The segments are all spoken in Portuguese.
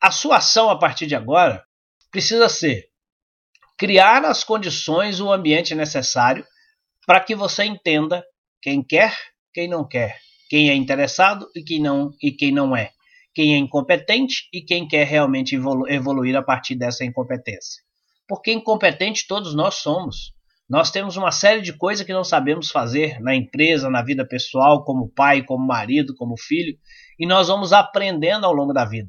a sua ação a partir de agora precisa ser criar as condições, o ambiente necessário para que você entenda quem quer, quem não quer, quem é interessado e quem não e quem não é, quem é incompetente e quem quer realmente evolu evoluir a partir dessa incompetência. Porque incompetente todos nós somos. Nós temos uma série de coisas que não sabemos fazer na empresa, na vida pessoal, como pai, como marido, como filho, e nós vamos aprendendo ao longo da vida.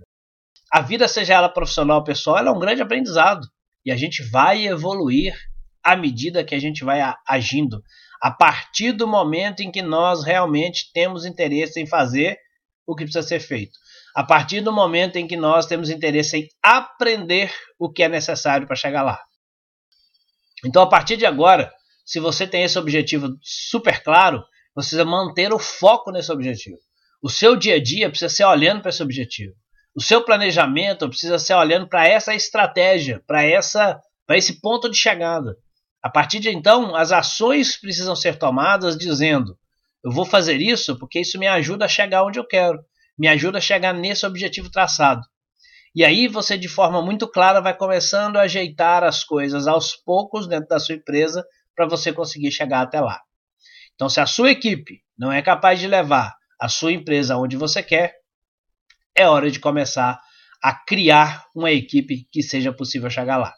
A vida, seja ela profissional ou pessoal, ela é um grande aprendizado. E a gente vai evoluir à medida que a gente vai agindo, a partir do momento em que nós realmente temos interesse em fazer o que precisa ser feito. A partir do momento em que nós temos interesse em aprender o que é necessário para chegar lá. Então, a partir de agora, se você tem esse objetivo super claro, você precisa manter o foco nesse objetivo. O seu dia a dia precisa ser olhando para esse objetivo. O seu planejamento precisa ser olhando para essa estratégia, para essa, para esse ponto de chegada. A partir de então, as ações precisam ser tomadas dizendo: eu vou fazer isso porque isso me ajuda a chegar onde eu quero, me ajuda a chegar nesse objetivo traçado. E aí você, de forma muito clara, vai começando a ajeitar as coisas aos poucos dentro da sua empresa para você conseguir chegar até lá. Então, se a sua equipe não é capaz de levar a sua empresa onde você quer, é hora de começar a criar uma equipe que seja possível chegar lá.